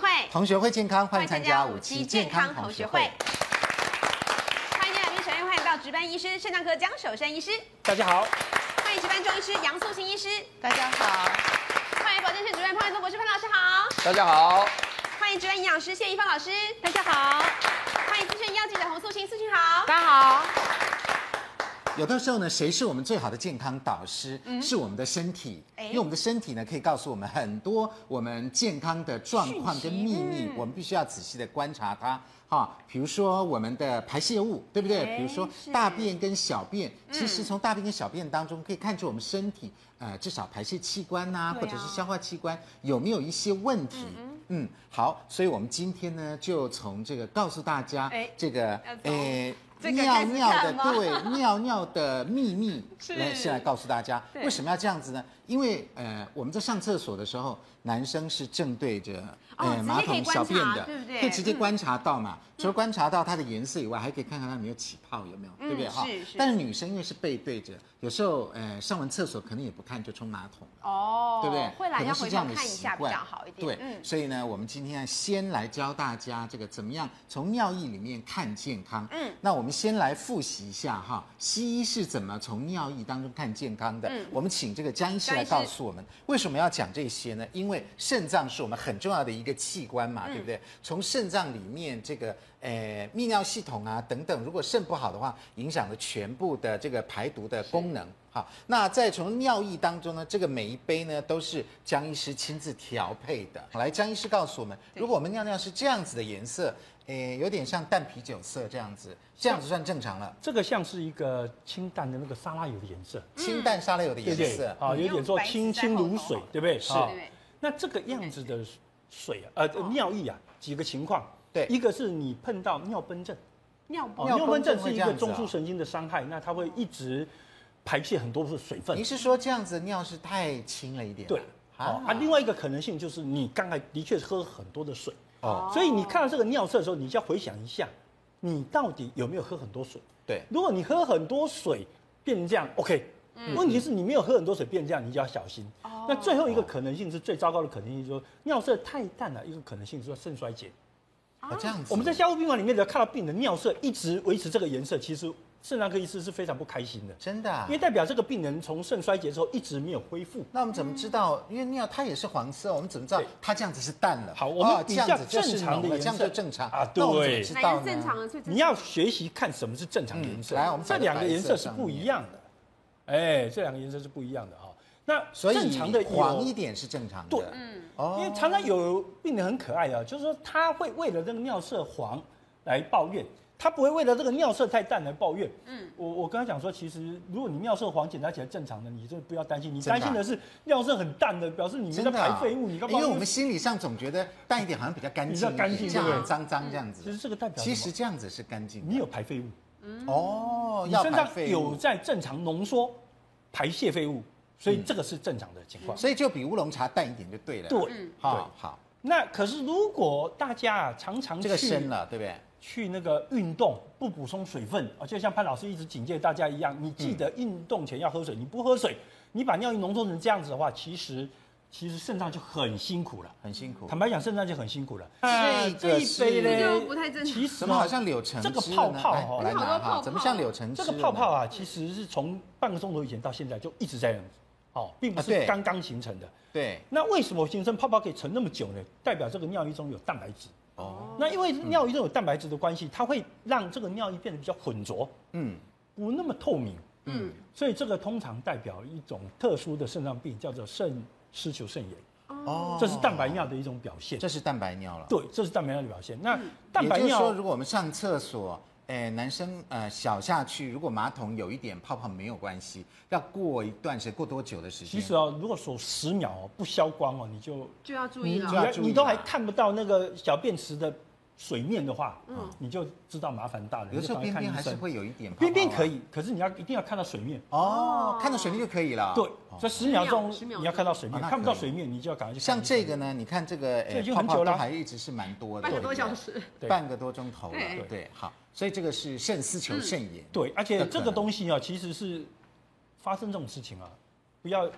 会，同学会健康，欢迎参加五期健康同学会。欢迎来宾，首先欢迎到值班医师肾脏科江守山医师，大家好。欢迎值班中医师杨素卿医师，大家好。欢迎保健室主任潘玮宗博士潘老师好，大家好。欢迎值班营养师谢一芳老师，大家好。欢迎资深医药记者洪素卿，素卿好，大家好。有的时候呢，谁是我们最好的健康导师？嗯、是我们的身体，因为我们的身体呢，可以告诉我们很多我们健康的状况跟秘密，嗯、我们必须要仔细的观察它。哈，比如说我们的排泄物，对不对？比如说大便跟小便，其实从大便跟小便当中可以看出我们身体，呃，至少排泄器官呐、啊，或者是消化器官有没有一些问题。嗯，嗯，好，所以我们今天呢，就从这个告诉大家，这个，诶。尿尿的对尿尿的秘密 来先来告诉大家，为什么要这样子呢？因为呃我们在上厕所的时候，男生是正对着呃马桶小便的，对不对？可以直接观察到嘛，除了观察到它的颜色以外，还可以看看它有没有起泡，有没有，对不对哈？但是女生因为是背对着，有时候呃上完厕所可能也不看就冲马桶哦，对不对？会来要回头看一下比较好一点。对，所以呢，我们今天先来教大家这个怎么样从尿液里面看健康。嗯，那我们。先来复习一下哈，西医是怎么从尿液当中看健康的？嗯，我们请这个江医师来告诉我们，为什么要讲这些呢？因为肾脏是我们很重要的一个器官嘛，对不对？从肾脏里面这个呃泌尿系统啊等等，如果肾不好的话，影响了全部的这个排毒的功能。好，那再从尿液当中呢，这个每一杯呢都是江医师亲自调配的。来，江医师告诉我们，如果我们尿尿是这样子的颜色。诶，有点像淡啤酒色这样子，这样子算正常了。这个像是一个清淡的那个沙拉油的颜色，清淡沙拉油的颜色啊，有点说清清如水，对不对？是。那这个样子的水呃尿液啊，几个情况。对，一个是你碰到尿崩症，尿崩尿崩症是一个中枢神经的伤害，那它会一直排泄很多的水分。你是说这样子尿是太清了一点？对。啊，另外一个可能性就是你刚才的确是喝很多的水。哦，所以你看到这个尿色的时候，你就要回想一下，你到底有没有喝很多水？对，如果你喝很多水变成这样，OK。问题是你没有喝很多水变这样，你就要小心。哦。那最后一个可能性是最糟糕的可能性，就是说尿色太淡了，一个可能性是说肾衰竭。啊，这样子。我们在加护病房里面只要看到病人尿色一直维持这个颜色，其实。肾脏科医师是非常不开心的，真的，因为代表这个病人从肾衰竭之后一直没有恢复。那我们怎么知道？因为尿它也是黄色，我们怎么知道它这样子是淡了？好，我们比较正常的颜色，这样就正常啊。对，正常的你要学习看什么是正常颜色。来，我们这两个颜色是不一样的。哎，这两个颜色是不一样的哈。那正常的黄一点是正常的。对，嗯，因为常常有病人很可爱啊，就是说他会为了这个尿色黄来抱怨。他不会为了这个尿色太淡来抱怨。嗯，我我跟他讲说，其实如果你尿色黄检查起来正常的，你就不要担心。你担心的是尿色很淡的，表示你没在排废物。你干嘛？因为我们心理上总觉得淡一点好像比较干净，比较干净，这样脏脏这样子。其实这个代表，其实这样子是干净。你有排废物。嗯。哦，你身上有在正常浓缩排泄废物，所以这个是正常的情况。所以就比乌龙茶淡一点就对了。对，好好。那可是如果大家啊常常这个深了，对不对？去那个运动不补充水分啊，就像潘老师一直警戒大家一样，你记得运动前要喝水。你不喝水，你把尿液浓缩成这样子的话，其实其实肾脏就很辛苦了，很辛苦。坦白讲，肾脏就很辛苦了。这这一杯呢，不太正常。其实怎么好像柳橙汁这个泡泡哦，来拿哈，怎么像柳橙汁？这个泡泡啊，其实是从半个钟头以前到现在就一直在这样子，哦，并不是刚刚形成的。对。那为什么形成泡泡可以存那么久呢？代表这个尿液中有蛋白质。哦，那因为尿液中有蛋白质的关系，它会让这个尿液变得比较浑浊，嗯，不那么透明，嗯，所以这个通常代表一种特殊的肾脏病，叫做肾丝球肾炎。哦，这是蛋白尿的一种表现。这是蛋白尿了。对，这是蛋白尿的表现。那蛋白尿，说如果我们上厕所。哎，男生呃小下去，如果马桶有一点泡泡没有关系，要过一段时间，过多久的时间？其实哦，如果说十秒哦不消光哦，你就就要注意了。你你都还看不到那个小便池的水面的话，嗯，你就知道麻烦大了。有时候边边还是会有一点泡泡。边边可以，可是你要一定要看到水面。哦，看到水面就可以了。对，这十秒钟你要看到水面，看不到水面你就要赶快去。像这个呢，你看这个已经很久了，还一直是蛮多的，半个多小时，半个多钟头了，对，好。所以这个是肾丝球肾炎，对，而且这个东西啊，其实是发生这种事情啊，不要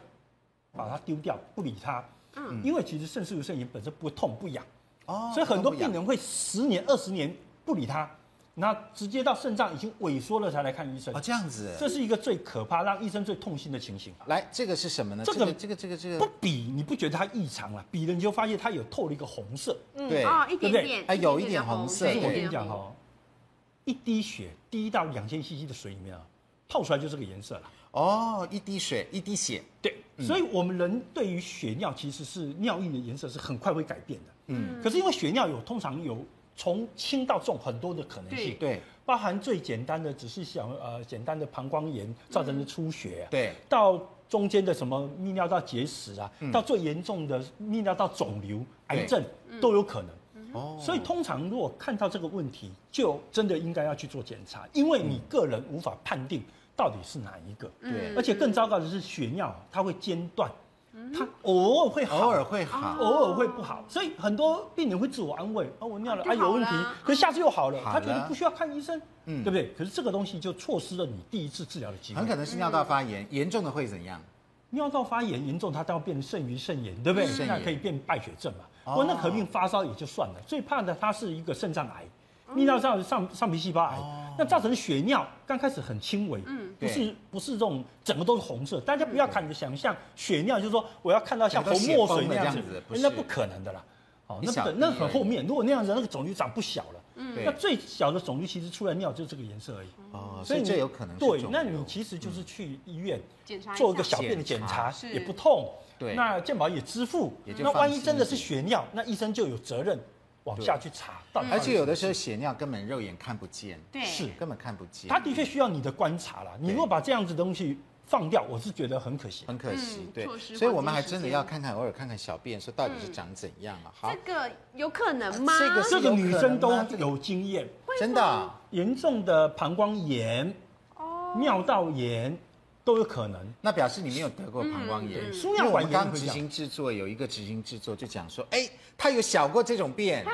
把它丢掉，不理它，嗯，因为其实肾丝球肾炎本身不痛不痒，哦，所以很多病人会十年、二十年不理他。那直接到肾脏已经萎缩了才来看医生哦，这样子，这是一个最可怕、让医生最痛心的情形。来，这个是什么呢？这个、这个、这个、这个不比，你不觉得它异常了？比了你就发现它有透了一个红色，嗯、对啊，一点点，哎，有一点红色。我跟你讲哦，一滴血滴到两千 CC 的水里面啊，泡出来就这个颜色了。哦，一滴水，一滴血，对，嗯、所以我们人对于血尿其实是尿液的颜色是很快会改变的。嗯，可是因为血尿有通常有。从轻到重很多的可能性，对，包含最简单的只是小呃简单的膀胱炎造成的出血啊，对，到中间的什么泌尿道结石啊，到最严重的泌尿道肿瘤、癌症都有可能。哦，所以通常如果看到这个问题，就真的应该要去做检查，因为你个人无法判定到底是哪一个。对，而且更糟糕的是血尿它会间断。他偶尔会好，偶尔会好，偶尔会不好，所以很多病人会自我安慰：哦，我尿了啊有问题，可是下次又好了，他觉得不需要看医生，嗯，对不对？可是这个东西就错失了你第一次治疗的机会。很可能是尿道发炎，严重的会怎样？尿道发炎严重，它都要变成肾盂肾炎，对不对？那可以变败血症嘛。我那合并发烧也就算了，最怕的它是一个肾脏癌。泌尿道上上皮细胞癌，那造成血尿，刚开始很轻微，嗯，不是不是这种整个都是红色，大家不要看你的想象，血尿就是说我要看到像红墨水那样子，那不可能的啦，哦，那不那很后面，如果那样子，那个肿瘤长不小了，嗯，那最小的肿瘤其实出来尿就是这个颜色而已，哦，所以这有可能对，那你其实就是去医院做一个小便的检查，也不痛，对，那健保也支付，那万一真的是血尿，那医生就有责任。往下去查，而且有的时候血尿根本肉眼看不见，对，是根本看不见。他的确需要你的观察了。你如果把这样子的东西放掉，我是觉得很可惜，很可惜。对，所以我们还真的要看看，偶尔看看小便，说到底是长怎样啊？好，这个有可能吗？这个这个女生都有经验，真的，严重的膀胱炎、尿道炎。都有可能，那表示你没有得过膀胱炎。输尿管刚执行制作有一个执行制作就讲说，哎，他有小过这种便，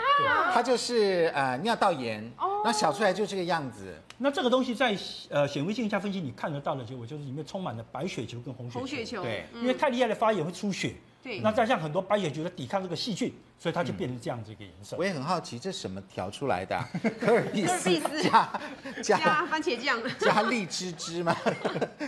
他就是呃尿道炎，那小出来就这个样子。那这个东西在呃显微镜下分析，你看得到的结果就是里面充满了白血球跟红血球。红血球，对，因为太厉害的发炎会出血。对，那再像很多白血球在抵抗这个细菌，所以它就变成这样子一个颜色。我也很好奇，这什么调出来的？可尔必思 加加番茄酱加荔枝汁吗？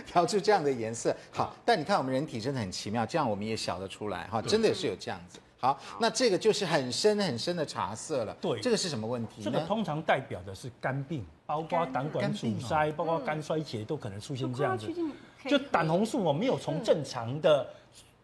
调出这样的颜色。好，但你看我们人体真的很奇妙，这样我们也晓得出来哈，真的是有这样子。好，那这个就是很深很深的茶色了。对，这个是什么问题？这个通常代表的是肝病，包括胆管阻塞，包括肝衰竭都可能出现这样子。就胆红素我，没有从正常的。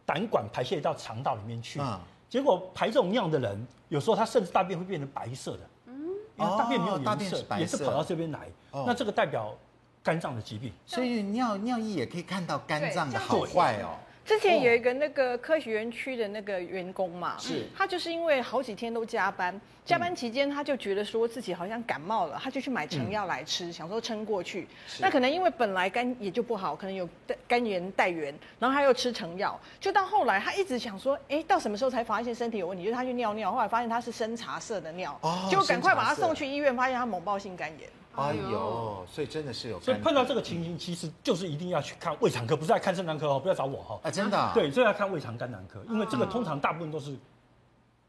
胆管排泄到肠道里面去，结果排这种尿的人，有时候他甚至大便会变成白色的，嗯，因为大便没有颜色，也是跑到这边来，那这个代表肝脏的疾病，所以尿尿液也可以看到肝脏的好坏哦。之前有一个那个科学园区的那个员工嘛，是，他就是因为好几天都加班，加班期间他就觉得说自己好像感冒了，他就去买成药来吃，想说撑过去。那可能因为本来肝也就不好，可能有肝炎带原，然后他又吃成药，就到后来他一直想说，哎，到什么时候才发现身体有问题？就是他去尿尿，后来发现他是深茶色的尿，就赶快把他送去医院，发现他猛爆性肝炎。哎呦，所以真的是有，所以碰到这个情形，其实就是一定要去看胃肠科，不是来看肾脏科哦，不要找我哈。啊，真的？对，所以要看胃肠肝胆科，因为这个通常大部分都是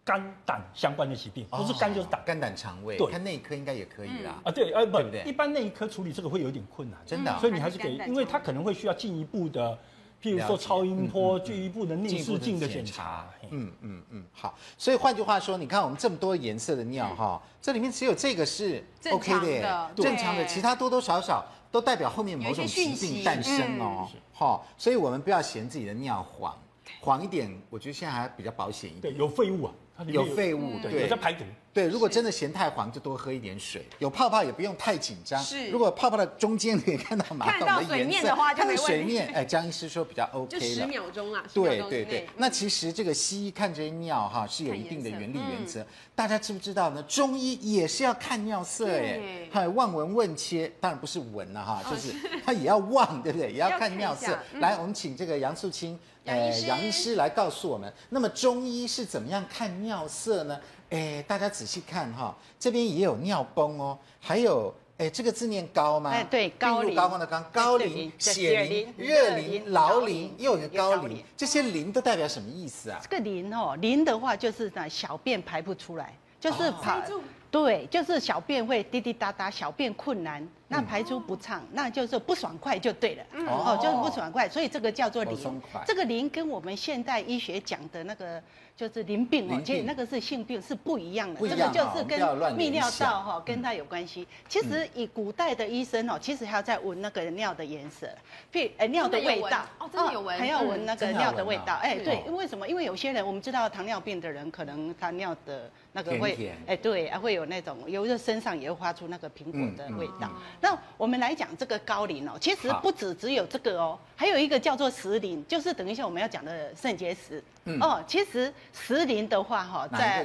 肝胆相关的疾病，不是肝就是胆，肝胆肠胃。对，看内科应该也可以啦。啊，对，呃，不，不对一般内科处理这个会有点困难，真的。所以你还是给，因为他可能会需要进一步的。譬如说超音波，进一步的内视镜的检查。嗯嗯嗯，好。所以换句话说，你看我们这么多颜色的尿哈，这里面只有这个是 OK 的，正常的，其他多多少少都代表后面某种疾病诞生哦。好，所以我们不要嫌自己的尿黄，黄一点，我觉得现在还比较保险一点。对，有废物啊，有废物，对，有在排毒。对，如果真的嫌太黄，就多喝一点水。有泡泡也不用太紧张。是，如果泡泡的中间可以看到马桶的颜色，看到水面的话就没问题。水面，哎，江医师说比较 OK 了。就十秒钟啊。对对对，那其实这个西医看这些尿哈是有一定的原理原则。大家知不知道呢？中医也是要看尿色哎，还有望闻问切，当然不是闻了哈，就是他也要望，对不对？也要看尿色。来，我们请这个杨素卿，呃，杨医师来告诉我们，那么中医是怎么样看尿色呢？哎，大家仔细看哈，这边也有尿崩哦，还有哎，这个字念高吗？哎，对，高龄，高光的高，高龄、血淋、热淋、劳淋，又有一个高龄，这些淋都代表什么意思啊？这个淋哦，淋的话就是呢，小便排不出来，就是排，对，就是小便会滴滴答答，小便困难。那排出不畅，那就是不爽快就对了。哦，就是不爽快，所以这个叫做淋。这个淋跟我们现代医学讲的那个就是淋病哦，其实那个是性病是不一样的。这个就是跟泌尿道哈跟它有关系。其实以古代的医生哦，其实还要再闻那个尿的颜色，譬如尿的味道哦，真的有闻，还要闻那个尿的味道。哎，对，为什么？因为有些人我们知道糖尿病的人，可能他尿的那个会，哎，对，还会有那种，有的身上也会发出那个苹果的味道。那我们来讲这个高磷哦，其实不止只有这个哦，还有一个叫做石磷，就是等一下我们要讲的肾结石。哦，其实石磷的话哈，在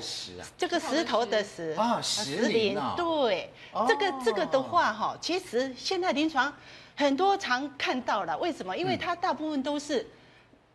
这个石头的石。啊，石淋对，这个这个的话哈，其实现在临床很多常看到了，为什么？因为它大部分都是。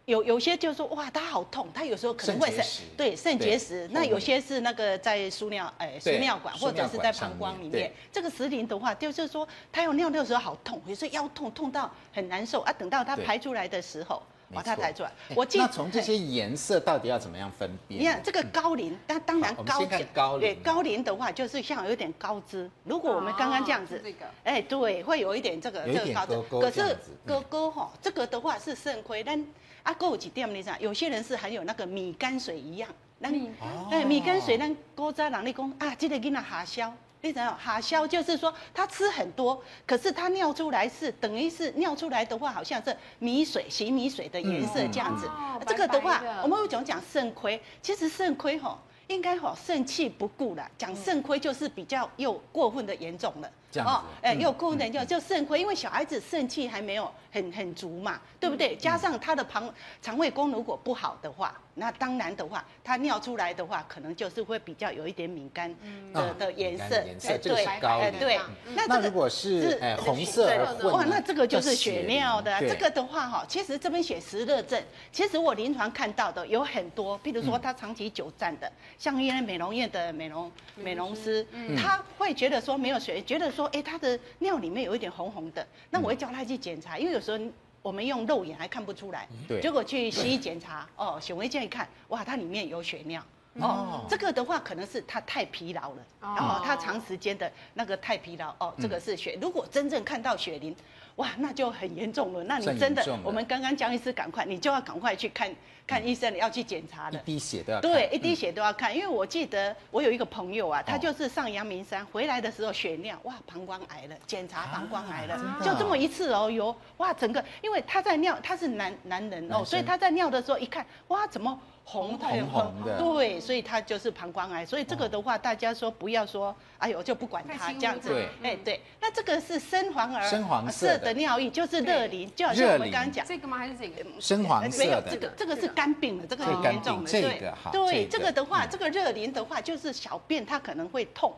有有些就说哇，他好痛，他有时候可能会肾对肾结石。那有些是那个在输尿，哎，输尿管或者是在膀胱里面。这个石林的话，就是说他要尿尿的时候好痛，有时候腰痛痛到很难受啊。等到他排出来的时候，把它抬出来。我记得那从这些颜色到底要怎么样分辨？你看这个高龄，那当然高高对高龄的话，就是像有点高枝。如果我们刚刚这样子，哎，对，会有一点这个这个高枝。可是哥哥哈，这个的话是肾亏，但。啊，过几天你知道，有些人是含有那个米泔水一样，那米哎米泔水，那古早人你讲啊，这个囡仔下消，你知道哈消就是说他吃很多，可是他尿出来是等于是尿出来的话，好像是米水洗米水的颜色这样子。这个的话，我们会讲讲肾亏，其实肾亏吼应该吼肾气不顾了，讲肾亏就是比较又过分的严重了。哦，哎，又过分的就肾亏，因为小孩子肾气还没有很很足嘛，对不对？加上他的肠肠胃功如果不好的话。那当然的话，他尿出来的话，可能就是会比较有一点敏感的的颜色，颜色对，哎对。那如果是哎红色而混，哇，那这个就是血尿的。这个的话哈，其实这边写实热症，其实我临床看到的有很多，譬如说他长期久站的，像一些美容院的美容美容师，他会觉得说没有血，觉得说哎他的尿里面有一点红红的，那我会叫他去检查，因为有时候。我们用肉眼还看不出来，对，结果去西医检查，哦，显微镜一看，哇，它里面有血尿，哦，这个的话可能是他太疲劳了，然后他长时间的那个太疲劳，哦，这个是血。如果真正看到血淋，哇，那就很严重了。那你真的，我们刚刚江医师赶快，你就要赶快去看。看医生要去检查的，一滴血都要看。对，一滴血都要看，因为我记得我有一个朋友啊，他就是上阳明山回来的时候血尿，哇，膀胱癌了，检查膀胱癌了，就这么一次哦，有哇，整个因为他在尿，他是男男人哦，所以他在尿的时候一看，哇，怎么红红红的？对，所以它就是膀胱癌，所以这个的话，大家说不要说，哎呦，就不管它这样子。对，哎对，那这个是深黄儿深黄色的。尿液，就是热淋，就好像我们刚刚讲。这个吗？还是这个？深黄色的。没有这个，这个是。肝病的这个。很严重的，对。对，这个的话，这个热淋的话，就是小便它可能会痛，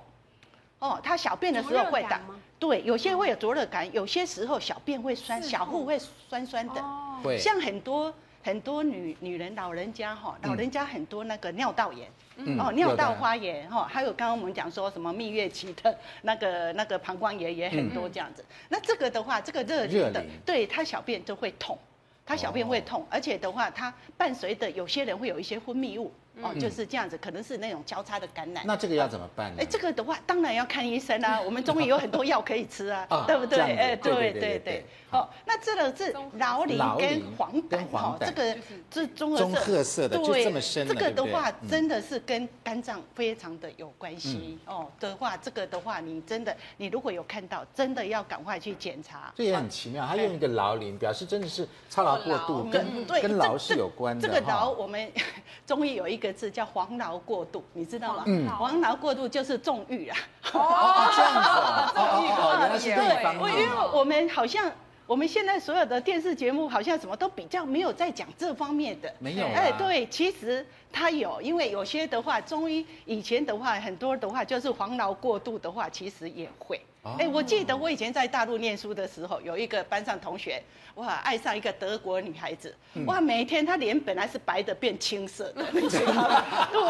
哦，它小便的时候会打，对，有些会有灼热感，有些时候小便会酸，小腹会酸酸的，像很多很多女女人老人家哈，老人家很多那个尿道炎，哦，尿道发炎哈，还有刚刚我们讲说什么蜜月期的那个那个膀胱炎也很多这样子，那这个的话，这个热热的，对，他小便就会痛。他小便会痛，而且的话，他伴随的有些人会有一些分泌物。哦，就是这样子，可能是那种交叉的感染。那这个要怎么办呢？哎，这个的话，当然要看医生啊。我们中医有很多药可以吃啊，对不对？哎，对对对。好，那这个是劳淋跟黄疸哈，这个是棕棕褐色的，就这么深。这个的话，真的是跟肝脏非常的有关系哦。的话，这个的话，你真的，你如果有看到，真的要赶快去检查。这也很奇妙，他用一个劳淋，表示真的是操劳过度，跟跟劳是有关的。这个劳，我们 中医有一个。字叫黄劳过度，你知道吗？嗯，黄劳过度就是纵欲啊。哦，这样子，纵欲哦，原来是这方。因为我们好像我们现在所有的电视节目好像什么都比较没有在讲这方面的。没有。哎，对，其实它有，因为有些的话，中医以前的话，很多的话就是黄劳过度的话，其实也会。哎，我记得我以前在大陆念书的时候，有一个班上同学，哇，爱上一个德国女孩子，哇，每天她脸本来是白的变青色的，你知道吗？对，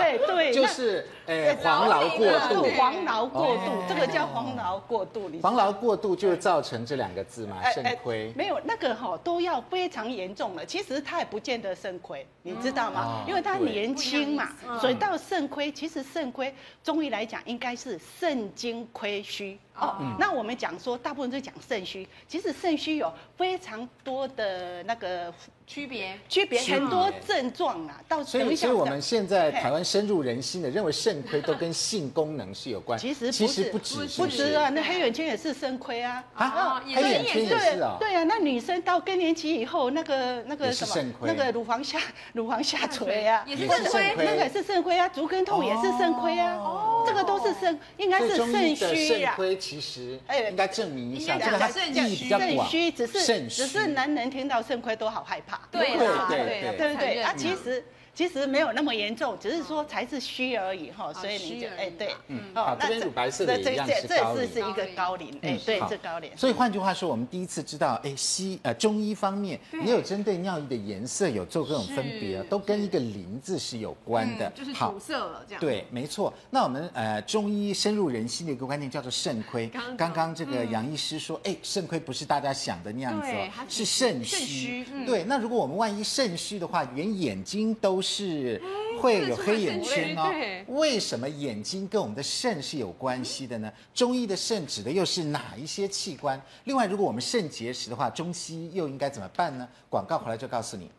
哎，对，就是，哎，黄劳过度，黄劳过度，这个叫黄劳过度。你黄劳过度就造成这两个字嘛，肾亏。没有那个哈，都要非常严重了。其实他也不见得肾亏，你知道吗？因为他年轻嘛，所以到肾亏，其实肾亏中医来讲应该是肾精亏虚。Bye. 哦，嗯、那我们讲说，大部分都讲肾虚，其实肾虚有非常多的那个。区别。区别很多症状啊，到所以所以我们现在台湾深入人心的认为肾亏都跟性功能是有关，其 实其实不止不止。啊，那黑眼圈也是肾亏啊。啊，黑眼圈也是啊，对啊，那女生到更年期以后，那个那个什么那个乳房下 乳房下垂啊，也是肾亏，那个也是肾亏啊，足跟痛也是肾亏啊，哦，这个都是肾，应该是肾虚啊。其实哎，应该证明一下，这个它意义比较广，肾虚只是只是男人听到肾亏都好害怕。对对对对对啊，其实。其实没有那么严重，只是说才是虚而已哈，所以你就哎对，嗯，好，这边乳白色的一样是高这是一个高龄，哎对，这高龄。所以换句话说，我们第一次知道，哎西呃中医方面也有针对尿液的颜色有做各种分别啊，都跟一个临字是有关的，就是土色了这样。对，没错。那我们呃中医深入人心的一个观念叫做肾亏。刚刚这个杨医师说，哎肾亏不是大家想的那样子哦，是肾虚。对，那如果我们万一肾虚的话，连眼睛都是会有黑眼圈哦。为什么眼睛跟我们的肾是有关系的呢？中医的肾指的又是哪一些器官？另外，如果我们肾结石的话，中西医又应该怎么办呢？广告回来就告诉你。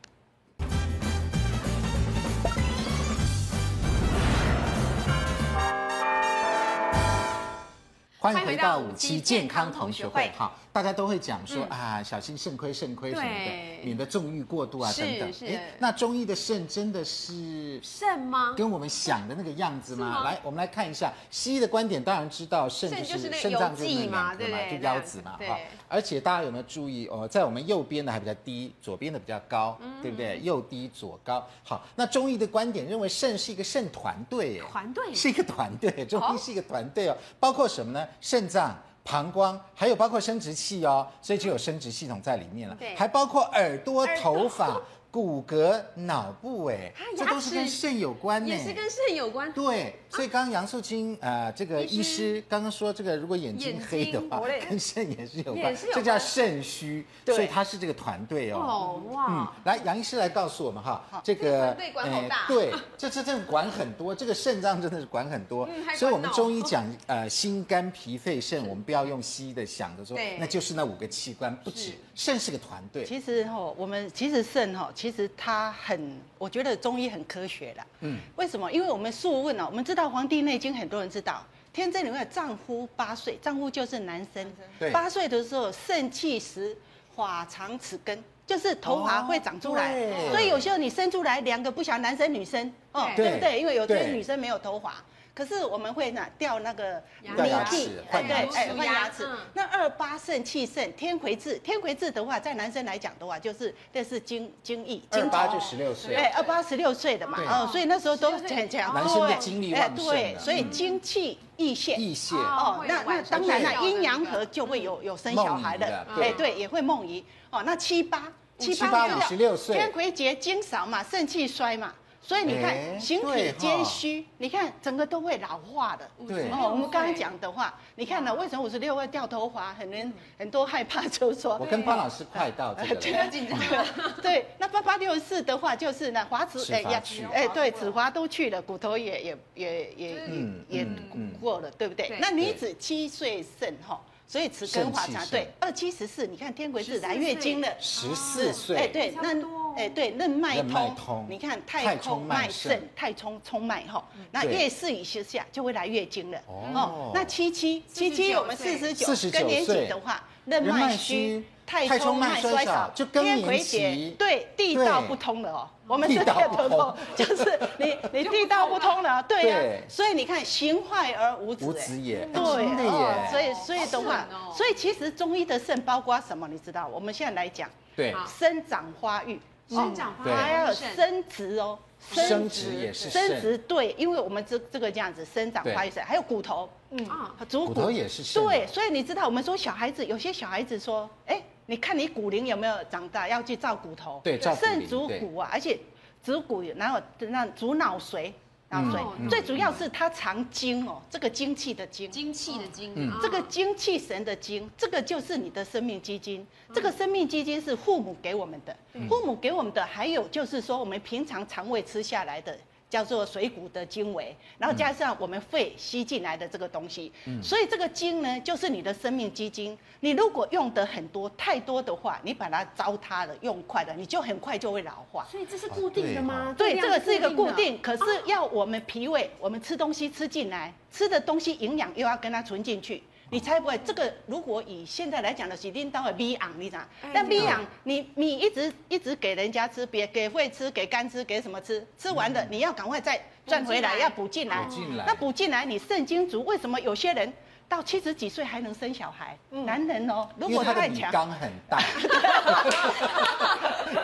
欢迎回到五期健康同学会，好。大家都会讲说啊，小心肾亏、肾亏什么的，免得纵欲过度啊等等。哎，那中医的肾真的是肾吗？跟我们想的那个样子吗？来，我们来看一下西医的观点，当然知道肾就是肾脏就是那两个嘛，就腰子嘛，哈。而且大家有没有注意哦，在我们右边的还比较低，左边的比较高，对不对？右低左高。好，那中医的观点认为肾是一个肾团队，团队是一个团队，中医是一个团队哦，包括什么呢？肾脏。膀胱，还有包括生殖器哦，所以就有生殖系统在里面了，对还包括耳朵、头发。骨骼、脑部，哎，这都是跟肾有关呢，也是跟肾有关。对，所以刚刚杨素清，呃，这个医师。刚刚说，这个如果眼睛黑的话，跟肾也是有关，这叫肾虚，所以他是这个团队哦。哦哇，嗯，来，杨医师来告诉我们哈，这个团队管好大，对，这这这管很多，这个肾脏真的是管很多，所以我们中医讲，呃，心肝脾肺肾，我们不要用西医的想的说，那就是那五个器官，不止，肾是个团队。其实哈，我们其实肾哈。其实它很，我觉得中医很科学的。嗯，为什么？因为我们素问哦，我们知道《黄帝内经》，很多人知道，天真里面丈夫八岁，丈夫就是男生。八岁的时候，肾气实，发长齿根，就是头发会长出来。哦、所以有时候你生出来两个不晓得男生女生哦，对不对？因为有些女生没有头发。可是我们会呢掉那个鼻涕，哎对，哎换牙齿。那二八肾气盛，天癸至，天癸至的话，在男生来讲的话，就是这是精精液。二八就十六岁。哎，二八十六岁的嘛，哦，所以那时候都很强，男生的精力旺盛。对，所以精气溢泄。溢泄。哦，那那当然了，阴阳合就会有有生小孩的，哎对，也会梦遗。哦，那七八七八五十六岁，天癸竭，精少嘛，肾气衰嘛。所以你看，形体皆虚，你看整个都会老化的。对，哦，我们刚刚讲的话，你看呢，为什么五十六会掉头发？很多很多害怕，就是说。我跟潘老师快到这个。对，紧张。对，那八八六四的话，就是呢，滑子哎呀，哎对，齿滑都去了，骨头也也也也也过了，对不对？那女子七岁肾哈。所以齿根华茶，对，二七十四，你看天癸是来月经了，十四岁，哎对，那哎对，任脉通，你看太冲脉盛，太冲冲脉哈，那月事以下就会来月经了，哦，那七七七七我们四十九更年期的话，任脉虚，太冲脉衰少，就天癸竭，对，地道不通了哦。我们是头痛，就是你 你地道不通了，对呀，所以你看形坏而无子，无子也，对，所以所以的话，所以其实中医的肾包括什么？你知道？我们现在来讲，对，生长发育，生长发育，还有生殖哦，生殖也是生殖对，因为我们这这个这样子生长发育肾，还有骨头，嗯啊，骨骨头也是肾。对，所以你知道我们说小孩子有些小孩子说，哎，你看你骨龄有没有长大，要去照骨头，对，照肾主骨啊，而且主骨然后那主脑髓。所以最主要是它藏精哦，这个精气的精，精气的精，这个精气神的精，这个就是你的生命基金。这个生命基金是父母给我们的，父母给我们的，还有就是说我们平常肠胃吃下来的。叫做水谷的精微，然后加上我们肺吸进来的这个东西，嗯、所以这个精呢，就是你的生命基金。你如果用的很多、太多的话，你把它糟蹋了，用快了，你就很快就会老化。所以这是固定的吗？对，这个是一个固定，可是要我们脾胃，我们吃东西吃进来，吃的东西营养又要跟它存进去。你猜不会，这个如果以现在来讲的是领导的米昂，你知道？但米昂，你米一直一直给人家吃，别给会吃，给干吃，给什么吃？吃完的你要赶快再赚回来，要补进来。那补进来，你肾精足，为什么有些人？到七十几岁还能生小孩，嗯、男人哦，如果他太强，缸很大，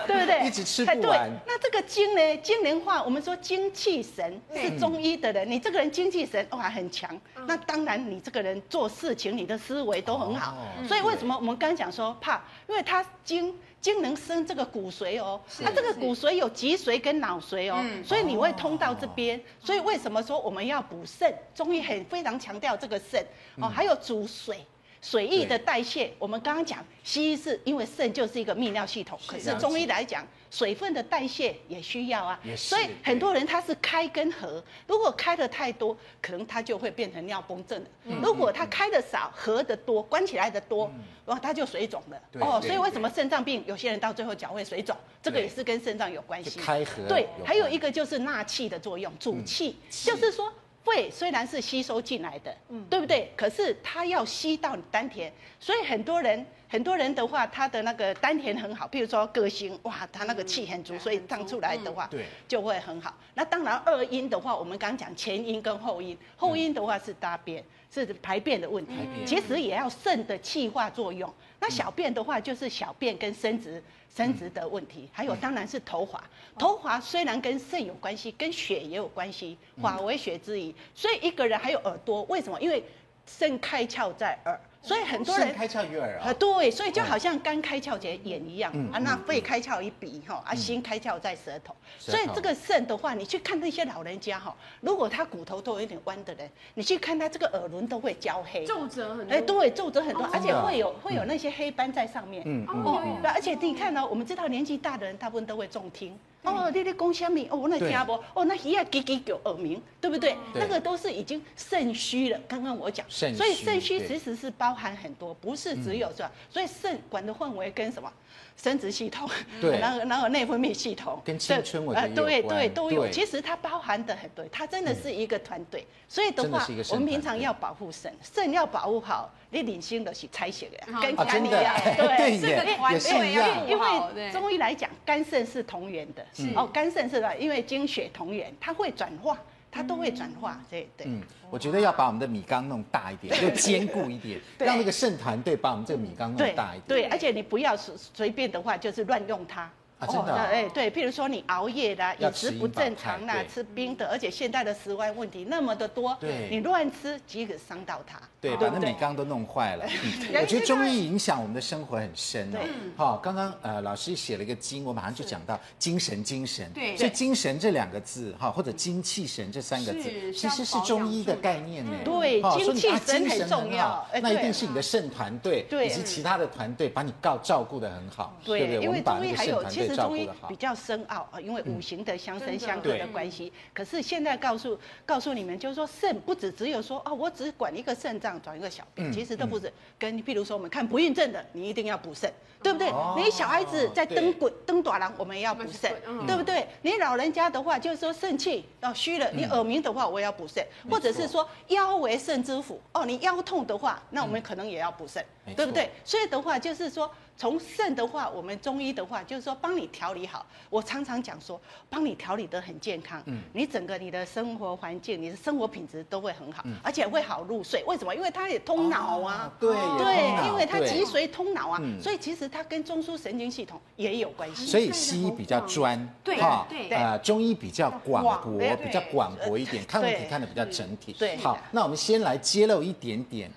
对不对？一直吃不完。那这个精呢？精能化，我们说精气神是中医的人，嗯、你这个人精气神哇很强，嗯、那当然你这个人做事情，你的思维都很好。哦、所以为什么我们刚刚讲说怕？因为他精。精能生这个骨髓哦，它这个骨髓有脊髓跟脑髓哦，所以你会通到这边。所以为什么说我们要补肾？中医很非常强调这个肾哦，还有主水。水液的代谢，我们刚刚讲，西医是因为肾就是一个泌尿系统，可是中医来讲，水分的代谢也需要啊。所以很多人他是开跟合，如果开的太多，可能他就会变成尿崩症了。如果他开的少，合的多，关起来的多，哇，他就水肿了。哦，所以为什么肾脏病有些人到最后脚会水肿？这个也是跟肾脏有关系。开合。对，还有一个就是纳气的作用，主气，就是说。肺虽然是吸收进来的，嗯，对不对？可是它要吸到你丹田，所以很多人很多人的话，他的那个丹田很好，比如说歌星，哇，他那个气很足，所以唱出来的话，对，就会很好。那当然二阴的话，我们刚刚讲前阴跟后阴，后阴的话是大便，是排便的问题，其实也要肾的气化作用。那小便的话，就是小便跟生殖。生殖的问题，还有当然是头滑。头滑虽然跟肾有关系，跟血也有关系，滑为血之宜。所以一个人还有耳朵，为什么？因为肾开窍在耳。所以很多人开窍于耳啊，对，所以就好像肝开窍在眼一样啊，那肺开窍于鼻哈，啊心开窍在舌头。所以这个肾的话，你去看那些老人家哈，如果他骨头都有点弯的人，你去看他这个耳轮都会焦黑，皱褶很多。哎，对，皱褶很多，而且会有会有那些黑斑在上面。嗯哦，对，而且你看呢，我们知道年纪大的人大部分都会重听。哦，你在讲虾米？哦，我那听不？哦，那耳啊叽叽叫耳鸣，对不对？那个都是已经肾虚了。刚刚我讲，所以肾虚其实是包含很多，不是只有是吧。所以肾管的范围跟什么？生殖系统，对，然后然后内分泌系统，跟青春我觉得。对对都有。其实它包含的很多，它真的是一个团队。所以的话，我们平常要保护肾，肾要保护好。你领先的是采血的，跟肝一样，对，这个也是一样。因为中医来讲，肝肾是同源的，哦，肝肾是吧？因为精血同源，它会转化，它都会转化，对对。嗯，我觉得要把我们的米缸弄大一点，又坚固一点，让那个肾团队把我们这个米缸弄大一点。对，而且你不要随随便的话，就是乱用它。啊，真的，哎，对，譬如说你熬夜啦，饮食不正常啦，吃冰的，而且现在的食安问题那么的多，对，你乱吃，即可伤到它，对，把那米缸都弄坏了。我觉得中医影响我们的生活很深哦。好，刚刚呃老师写了一个精，我马上就讲到精神，精神，对，所以精神这两个字哈，或者精气神这三个字，其实是中医的概念呢。对，精气神很重要，那一定是你的肾团队以及其他的团队把你告照顾得很好，对不对？我们把那个肾团队。是中医比较深奥啊，因为五行的相生相克的关系。可是现在告诉告诉你们，就是说肾不止只有说哦，我只管一个肾脏转一个小便，其实都不是。跟譬如说我们看不孕症的，你一定要补肾，对不对？你小孩子在蹬滚蹬短廊，我们也要补肾，对不对？你老人家的话，就是说肾气要虚了，你耳鸣的话，我也要补肾，或者是说腰为肾之府哦，你腰痛的话，那我们可能也要补肾。对不对？所以的话就是说。从肾的话，我们中医的话，就是说帮你调理好。我常常讲说，帮你调理得很健康，嗯，你整个你的生活环境，你的生活品质都会很好，嗯，而且会好入睡。为什么？因为它也通脑啊，对对，因为它脊髓通脑啊，所以其实它跟中枢神经系统也有关系。所以西医比较专，对哈，呃，中医比较广博，比较广博一点，看问题看的比较整体。对，好，那我们先来揭露一点点，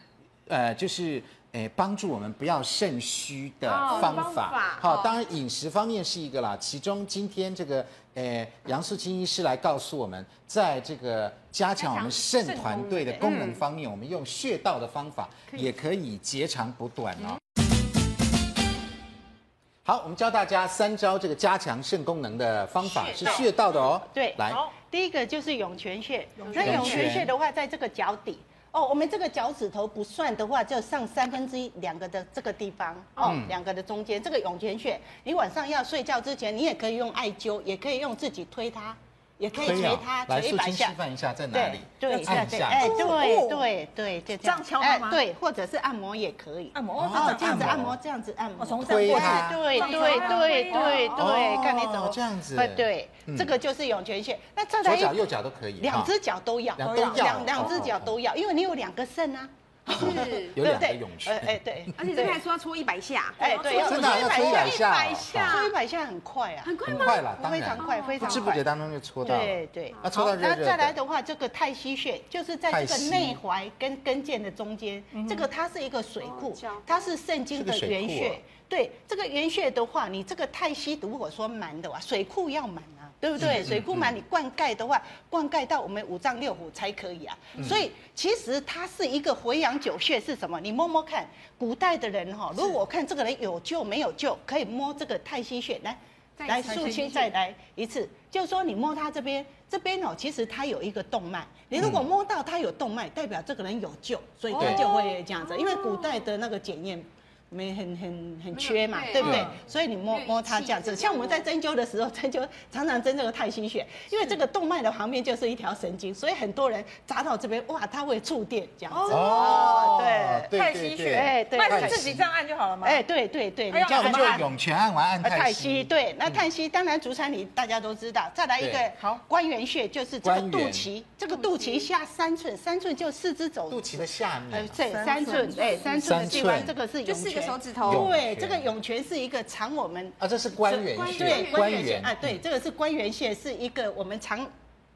呃，就是。诶，帮助我们不要肾虚的方法，好，当然饮食方面是一个啦。其中今天这个诶杨素清医师来告诉我们，在这个加强我们肾团队的功能方面，我们用穴道的方法也可以截长补短哦。好，我们教大家三招这个加强肾功能的方法，是穴道的哦。对，来，第一个就是涌泉穴。那涌泉穴的话，在这个脚底。哦，我们这个脚趾头不算的话，就上三分之一两个的这个地方哦，两个的中间这个涌泉穴，你晚上要睡觉之前，你也可以用艾灸，也可以用自己推它。也可以捶它，捶一百下。来，示范一下在哪里？对，对，按下。哎，对对对，就这样敲吗？对，或者是按摩也可以。按摩哦，这样子按摩，这样子按摩。从推它。对对对对对，看你怎么这样子。对，这个就是涌泉穴。那这来，左脚右脚都可以。两只脚都要，都要，两两只脚都要，因为你有两个肾啊。是，有两个涌泉，哎对，而且这还说要搓一百下，哎对，真的要搓一百下，搓一百下。很快啊，很快很快了，非常快，非常快，不知不觉当中就搓到，对对，那搓到热热。那再来的话，这个太溪穴就是在这个内踝跟跟腱的中间，这个它是一个水库，它是肾经的原穴。对，这个原穴的话，你这个太溪如果说满的话，水库要满啊。对不对？水库满，你灌溉的话，灌溉到我们五脏六腑才可以啊。所以其实它是一个回阳九穴是什么？你摸摸看，古代的人哈，如果看这个人有救没有救，可以摸这个太溪穴来，来素清再来一次，就是说你摸它这边，这边哦，其实它有一个动脉，你如果摸到它有动脉，代表这个人有救，所以他就会这样子。因为古代的那个检验。没很很很缺嘛，对不对？所以你摸摸它这样子，像我们在针灸的时候，针灸常常针这个太溪穴，因为这个动脉的旁边就是一条神经，所以很多人扎到这边，哇，它会触电这样子。哦，对，太溪穴，哎，对，那是自己这样按就好了嘛？哎，对对对，你叫我们就涌泉按完按太溪。对，那太溪当然足三里大家都知道，再来一个好关元穴，就是这个肚脐，这个肚脐下三寸，三寸就四肢走。肚脐的下面。哎对，三寸，哎，三寸的地方，这个是涌泉。手指头，对，这个涌泉是一个藏我们啊，这是关元穴，对，关元穴啊，对，这个是关元穴，是一个我们藏。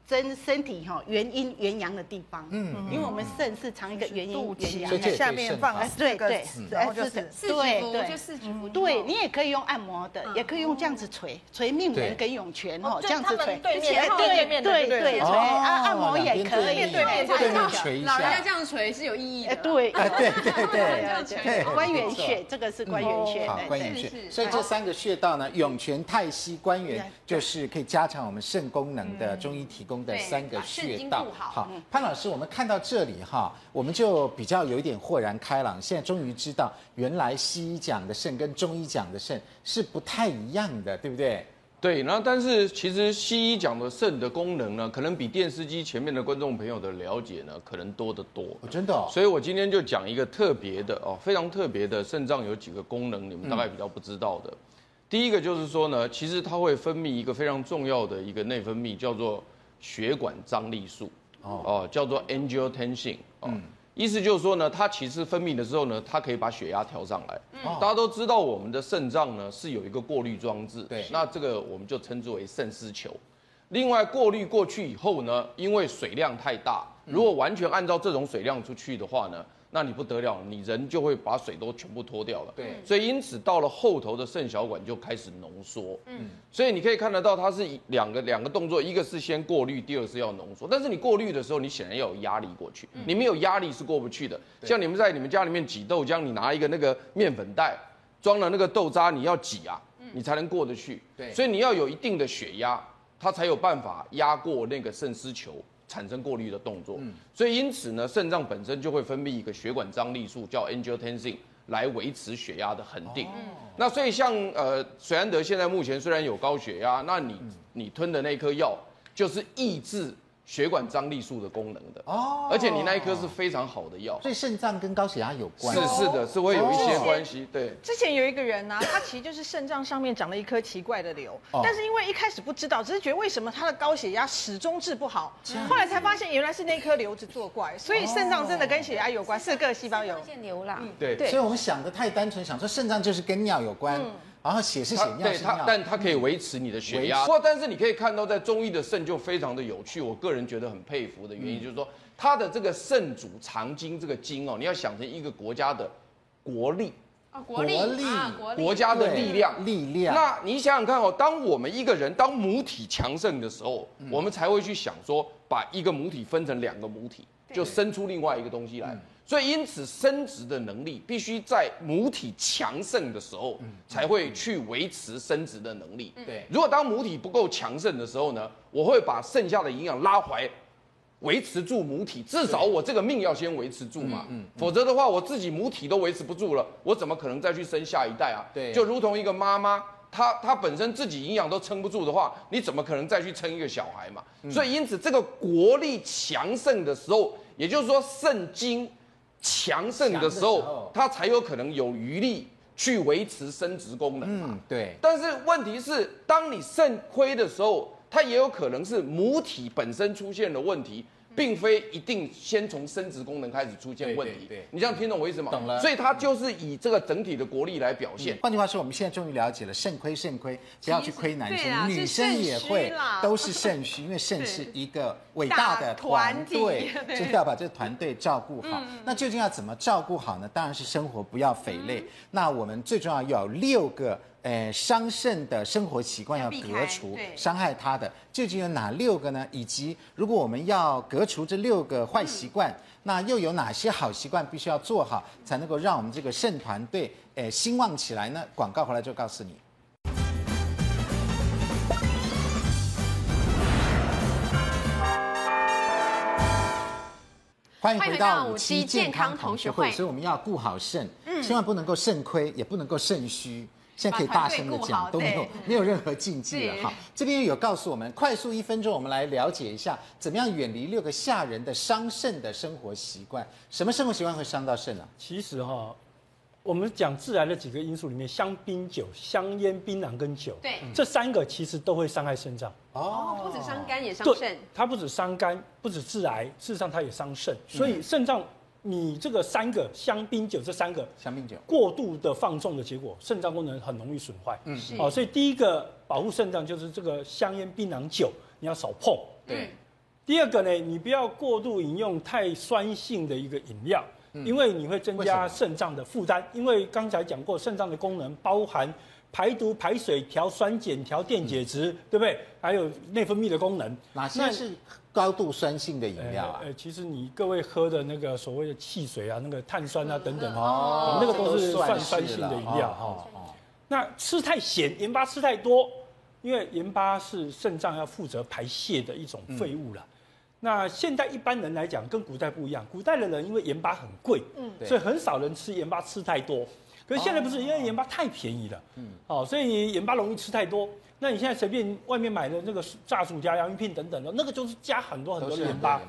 真身体哈元阴元阳的地方，嗯，因为我们肾是藏一个元阴元阳，下面放对对，然后就是对对，就四局符。对你也可以用按摩的，也可以用这样子捶捶命门跟涌泉哦，这样子捶。对面对面对对捶啊，按摩也可以，对面对面捶一下。老人家这样捶是有意义的。对，对对对对，关元穴这个是关元穴，好，关元穴。所以这三个穴道呢，涌泉、太溪、关元，就是可以加强我们肾功能的中医提供的三个穴。穴道好，潘老师，我们看到这里哈，我们就比较有一点豁然开朗。现在终于知道，原来西医讲的肾跟中医讲的肾是不太一样的，对不对？对，然后但是其实西医讲的肾的功能呢，可能比电视机前面的观众朋友的了解呢，可能多得多。哦，真的哦。所以我今天就讲一个特别的哦，非常特别的肾脏有几个功能，你们大概比较不知道的。嗯。第一个就是说呢，其实它会分泌一个非常重要的一个内分泌，叫做。血管张力素，哦，叫做 angiotensin，哦，意思就是说呢，它其实分泌的时候呢，它可以把血压调上来。大家都知道我们的肾脏呢是有一个过滤装置，对，那这个我们就称之为肾丝球。另外过滤过去以后呢，因为水量太大，如果完全按照这种水量出去的话呢，那你不得了，你人就会把水都全部脱掉了。对，所以因此到了后头的肾小管就开始浓缩。嗯，所以你可以看得到，它是两个两个动作，一个是先过滤，第二是要浓缩。但是你过滤的时候，你显然要有压力过去，你没有压力是过不去的。像你们在你们家里面挤豆浆，你拿一个那个面粉袋装了那个豆渣，你要挤啊，你才能过得去。对，所以你要有一定的血压，它才有办法压过那个肾丝球。产生过滤的动作，所以因此呢，肾脏本身就会分泌一个血管张力素，叫 angiotensin，来维持血压的恒定。那所以像呃水安德现在目前虽然有高血压，那你你吞的那颗药就是抑制血管张力素的功能的哦，而且你那一颗是非常好的药，所以肾脏跟高血压有关，是是的，是会有一些关系。对，之前有一个人呢、啊，他其实就是肾脏上面长了一颗奇怪的瘤，但是因为一开始不知道，只是觉得为什么他的高血压始终治不好，后来才发现原来是那颗瘤子作怪，所以肾脏真的跟血压有关，是各细胞有。腺瘤啦。对，所以我们想的太单纯，想说肾脏就是跟尿有关。然后血是血，尿是尿，但它可以维持你的血压。不过，但是你可以看到，在中医的肾就非常的有趣。我个人觉得很佩服的原因，就是说它的这个肾主藏精这个精哦，你要想成一个国家的国力。啊，国力，国家的力量，力量。那你想想看哦，当我们一个人当母体强盛的时候，我们才会去想说，把一个母体分成两个母体，就生出另外一个东西来。所以，因此生殖的能力必须在母体强盛的时候，才会去维持生殖的能力。对，如果当母体不够强盛的时候呢，我会把剩下的营养拉回来，维持住母体。至少我这个命要先维持住嘛。嗯。否则的话，我自己母体都维持不住了，我怎么可能再去生下一代啊？对。就如同一个妈妈，她她本身自己营养都撑不住的话，你怎么可能再去撑一个小孩嘛？所以，因此这个国力强盛的时候，也就是说肾精。强盛的时候，它才有可能有余力去维持生殖功能。嗯，对。但是问题是，当你肾亏的时候，它也有可能是母体本身出现了问题。并非一定先从生殖功能开始出现问题，对，对，对，你这样听懂我意思吗？懂了。所以它就是以这个整体的国力来表现。换句话说，我们现在终于了解了肾亏肾亏，不要去亏男生，女生也会，都是肾虚，因为肾是一个伟大的团队，就是要把这个团队照顾好。那究竟要怎么照顾好呢？当然是生活不要肥累。那我们最重要要有六个。呃，伤肾的生活习惯要革除，伤害他的究竟有哪六个呢？以及如果我们要革除这六个坏习惯，嗯、那又有哪些好习惯必须要做好，才能够让我们这个肾团队呃兴旺起来呢？广告回来就告诉你。欢迎回到五期健康同学会。所以我们要顾好肾，嗯、千万不能够肾亏，也不能够肾虚。现在可以大声的讲，都没有没有任何禁忌了。哈，这边有告诉我们，快速一分钟，我们来了解一下，怎么样远离六个吓人的伤肾的生活习惯。什么生活习惯会伤到肾呢？其实哈，我们讲致癌的几个因素里面，香槟酒、香烟、槟榔跟酒，对，这三个其实都会伤害肾脏。哦，不止伤肝也伤肾。它不止伤肝，不止致癌，事实上它也伤肾。所以肾脏。你这个三个香槟酒，这三个香槟酒过度的放纵的结果，肾脏功能很容易损坏。嗯，好，所以第一个保护肾脏就是这个香烟、槟榔酒，你要少碰。对。第二个呢，你不要过度饮用太酸性的一个饮料，因为你会增加肾脏的负担。因为刚才讲过，肾脏的功能包含排毒、排水、调酸碱、调电解质，对不对？还有内分泌的功能。哪些是？高度酸性的饮料啊，呃，其实你各位喝的那个所谓的汽水啊，那个碳酸啊等等哦，那个都是算酸性的饮料哈。那吃太咸，盐巴吃太多，因为盐巴是肾脏要负责排泄的一种废物了。那现代一般人来讲，跟古代不一样，古代的人因为盐巴很贵，嗯，所以很少人吃盐巴吃太多。可是现在不是，因为盐巴太便宜了，嗯，哦，所以盐巴容易吃太多。那你现在随便外面买的那个炸薯条、洋芋片等等的，那个就是加很多很多的盐巴。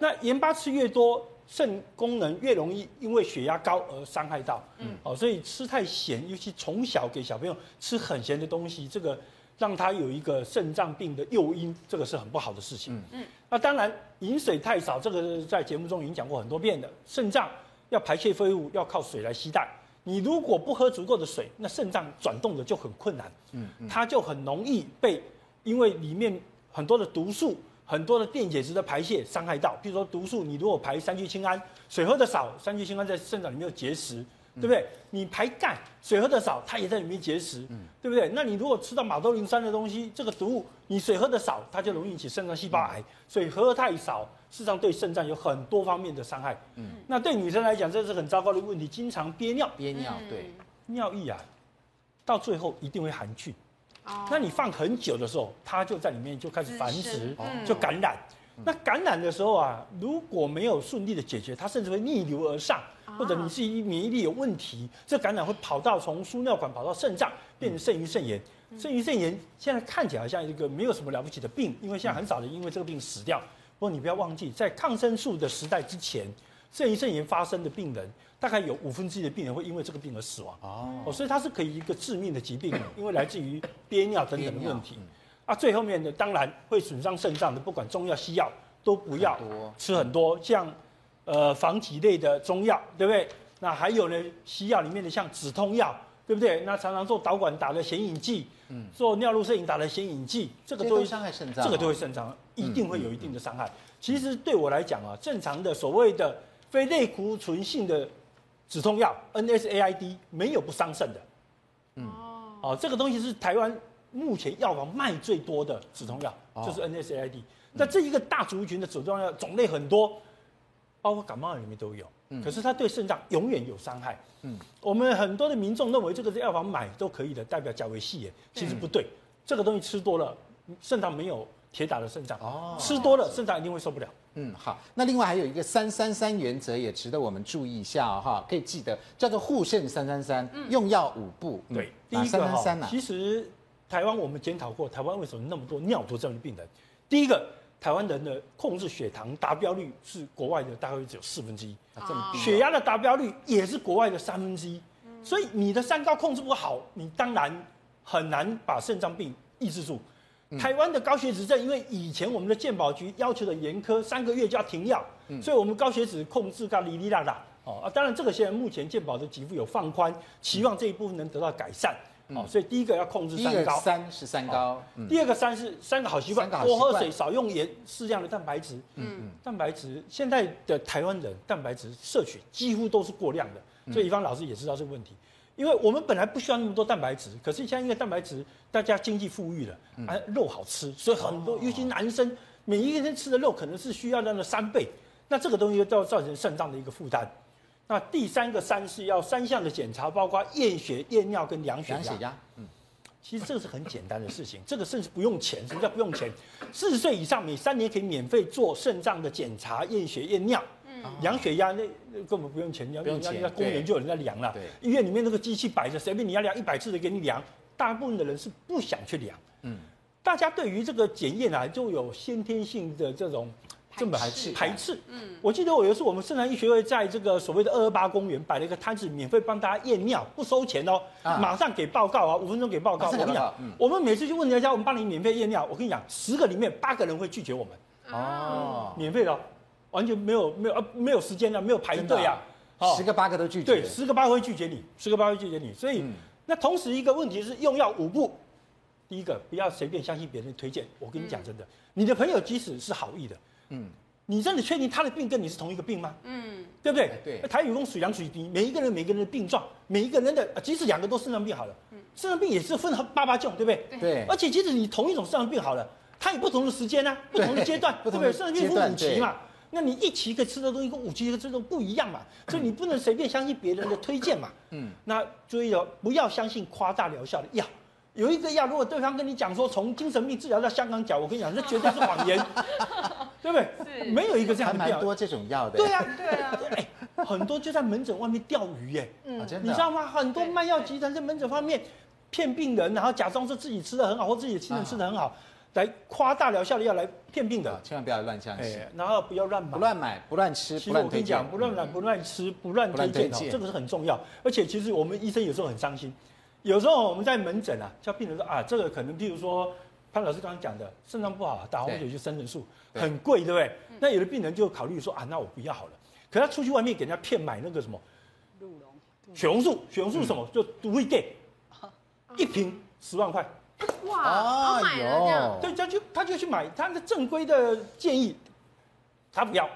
那盐巴吃越多，肾功能越容易因为血压高而伤害到。嗯，哦，所以吃太咸，尤其从小给小朋友吃很咸的东西，这个让他有一个肾脏病的诱因，这个是很不好的事情。嗯嗯。那当然，饮水太少，这个在节目中已经讲过很多遍的，肾脏要排泄废物要靠水来吸带。你如果不喝足够的水，那肾脏转动的就很困难，嗯，它就很容易被，因为里面很多的毒素、很多的电解质的排泄伤害到。比如说毒素，你如果排三聚氰胺，水喝的少，三聚氰胺在肾脏里面有结石。对不对？你排钙，水喝的少，它也在里面结石，嗯、对不对？那你如果吃到马兜铃酸的东西，这个毒物，你水喝的少，它就容易引起肾脏细胞癌。水喝太少，事实上对肾脏有很多方面的伤害。嗯，那对女生来讲，这是很糟糕的问题，经常憋尿。憋尿，对，尿液啊，到最后一定会含菌。哦。那你放很久的时候，它就在里面就开始繁殖，就感染。那感染的时候啊，如果没有顺利的解决，它甚至会逆流而上。或者你是免疫力有问题，这感染会跑到从输尿管跑到肾脏，变成肾盂肾炎。肾盂肾炎现在看起来好像一个没有什么了不起的病，因为现在很少人因为这个病死掉。不过你不要忘记，在抗生素的时代之前，肾盂肾炎发生的病人，大概有五分之一的病人会因为这个病而死亡。哦，所以它是可以一个致命的疾病，因为来自于 憋尿等等的问题。啊，最后面的当然会损伤肾脏的，不管中药西药都不要吃很多，像呃防己类的中药，对不对？那还有呢，西药里面的像止痛药，对不对？那常常做导管打的显影剂，嗯，做尿路摄影打的显影剂，这个都会伤害肾脏，这个都会肾脏，一定会有一定的伤害。其实对我来讲啊，正常的所谓的非类固醇性的止痛药 NSAID 没有不伤肾的，嗯，哦，这个东西是台湾。目前药房卖最多的止痛药就是 NSAID，那这一个大族群的止痛药种类很多，包括感冒药里面都有，可是它对肾脏永远有伤害。嗯，我们很多的民众认为这个是药房买都可以的，代表甲为细耶，其实不对，这个东西吃多了，肾脏没有铁打的肾脏哦，吃多了肾脏一定会受不了。嗯，好，那另外还有一个三三三原则也值得我们注意一下哈，可以记得叫做护肾三三三，用药五步。对，第一个哈，其实。台湾我们检讨过，台湾为什么那么多尿毒症的病人？第一个，台湾人的控制血糖达标率是国外的大概只有四分之一，啊，这么低。血压的达标率也是国外的三分之一，所以你的三高控制不好，你当然很难把肾脏病抑制住。台湾的高血脂症，因为以前我们的健保局要求的严苛，三个月就要停药，所以我们高血脂控制到哩哩啦啦。哦啊，当然这个现在目前健保的给付有放宽，期望这一部分能得到改善。哦，所以第一个要控制三高，三是三高。第二个三是三个好习惯，多喝水，少用盐，适量的蛋白质。嗯。嗯，蛋白质现在的台湾人蛋白质摄取几乎都是过量的，所以宜芳老师也知道这个问题。因为我们本来不需要那么多蛋白质，可是现在因为蛋白质大家经济富裕了，啊肉好吃，所以很多尤其男生每一个人吃的肉可能是需要量的三倍，那这个东西就造造成肾脏的一个负担。那第三个三是要三项的检查，包括验血、验尿跟量血压。量血压，嗯，其实这个是很简单的事情，这个甚至不用钱。什么叫不用钱？四十岁以上每三年可以免费做肾脏的检查、验血、验尿。嗯，量血压那根本不用钱，不用钱，那公园就有人在量了。对，医院里面那个机器摆着，随便你要量一百次的给你量。大部分的人是不想去量。嗯，大家对于这个检验啊，就有先天性的这种。这么排斥，排斥。嗯，我记得我有一次，我们肾脏医学会在这个所谓的二二八公园摆了一个摊子，免费帮大家验尿，不收钱哦，马上给报告啊，五分钟给报告。我跟你讲，我们每次去问人家，我们帮你免费验尿，我跟你讲，十个里面八个人会拒绝我们。哦，免费的，完全没有没有呃没有时间的，没有排队啊。十个八个都拒绝。对，十个八个会拒绝你，十个八个会拒绝你。所以，那同时一个问题是用药五步，第一个不要随便相信别人推荐。我跟你讲真的，你的朋友即使是好意的。嗯，你真的确定他的病跟你是同一个病吗？嗯，对不对？对。台语讲水阳水低，每一个人每个人的病状，每一个人的，即使两个都肾脏病好了，肾脏病也是分八八种，对不对？对。而且即使你同一种肾脏病好了，它有不同的时间呢，不同的阶段，对不对？肾脏病分五期嘛，那你一期可以吃的东西跟五期的这种不一样嘛，所以你不能随便相信别人的推荐嘛。嗯。那注意哦，不要相信夸大疗效的药。有一个药，如果对方跟你讲说从精神病治疗到香港脚，我跟你讲，这绝对是谎言，对不对？是没有一个这样的药。蛮多这种药的。对啊，对啊，哎，很多就在门诊外面钓鱼耶。嗯，你知道吗？很多卖药集团在门诊方面骗病人，然后假装是自己吃的很好，或自己的亲人吃的很好，来夸大疗效的药来骗病人。千万不要乱相信。然后不要乱买，不乱买，不乱吃，其实我跟你讲，不乱买，不乱吃，不乱推荐，这个是很重要。而且其实我们医生有时候很伤心。有时候我们在门诊啊，叫病人说啊，这个可能，譬如说潘老师刚刚讲的，肾脏不好，打红血球生成素很贵，对不对？那有的病人就考虑说啊，那我不要好了。可他出去外面给人家骗买那个什么，鹿茸血红素，血红素什么就独一给，一瓶十万块。哇，买了这样。对，他就他就去买，他的正规的建议，他不要，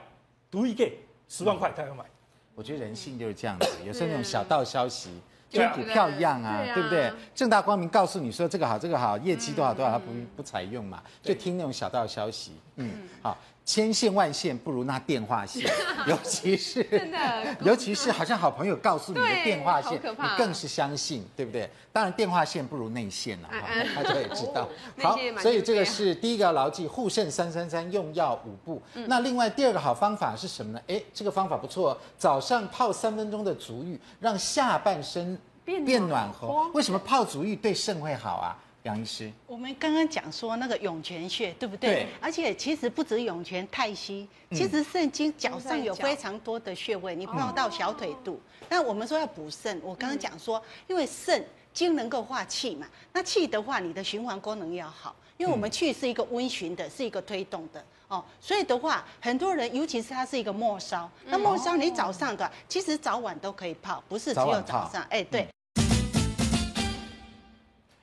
独一给十万块他要买。我觉得人性就是这样子，有时候那种小道消息。就跟股票一样啊，对不对？正大光明告诉你说这个好，这个好，业绩多少多少，他不不采用嘛，就听那种小道消息。嗯，好，千线万线不如那电话线，尤其是真的，尤其是好像好朋友告诉你的电话线，你更是相信，对不对？当然电话线不如内线了，哈，大家也知道。好，所以这个是第一个要牢记护肾三三三用药五步。那另外第二个好方法是什么呢？哎，这个方法不错，早上泡三分钟的足浴，让下半身变暖和。为什么泡足浴对肾会好啊？杨医师，我们刚刚讲说那个涌泉穴，对不对？对。而且其实不止涌泉、太溪，其实肾经脚上有非常多的穴位，你泡到小腿肚。那我们说要补肾，我刚刚讲说，因为肾经能够化气嘛，那气的话，你的循环功能要好，因为我们气是一个温循的，是一个推动的哦。所以的话，很多人，尤其是它是一个末梢，那末梢你早上的，其实早晚都可以泡，不是只有早上。哎，对。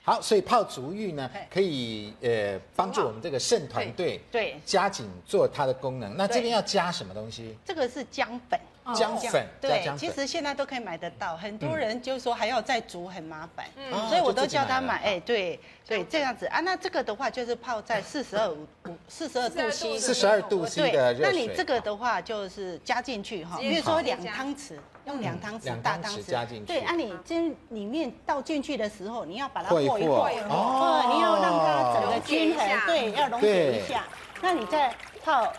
好，所以泡足浴呢，可以呃帮助我们这个肾团队对加紧做它的功能。那这边要加什么东西？这个是姜粉。姜粉，对，其实现在都可以买得到。很多人就说还要再煮很麻烦，所以我都叫他买。哎，对所以，这样子啊。那这个的话就是泡在四十二五 四十二度 C，四十二度 C 的热水。那你这个的话就是加进去哈，比如说两汤匙，用两汤匙大汤匙加进去。对，啊，你这里面倒进去的时候，你要把它和一和，哦，你要让它整个均衡，对，要溶解一下。那你再泡。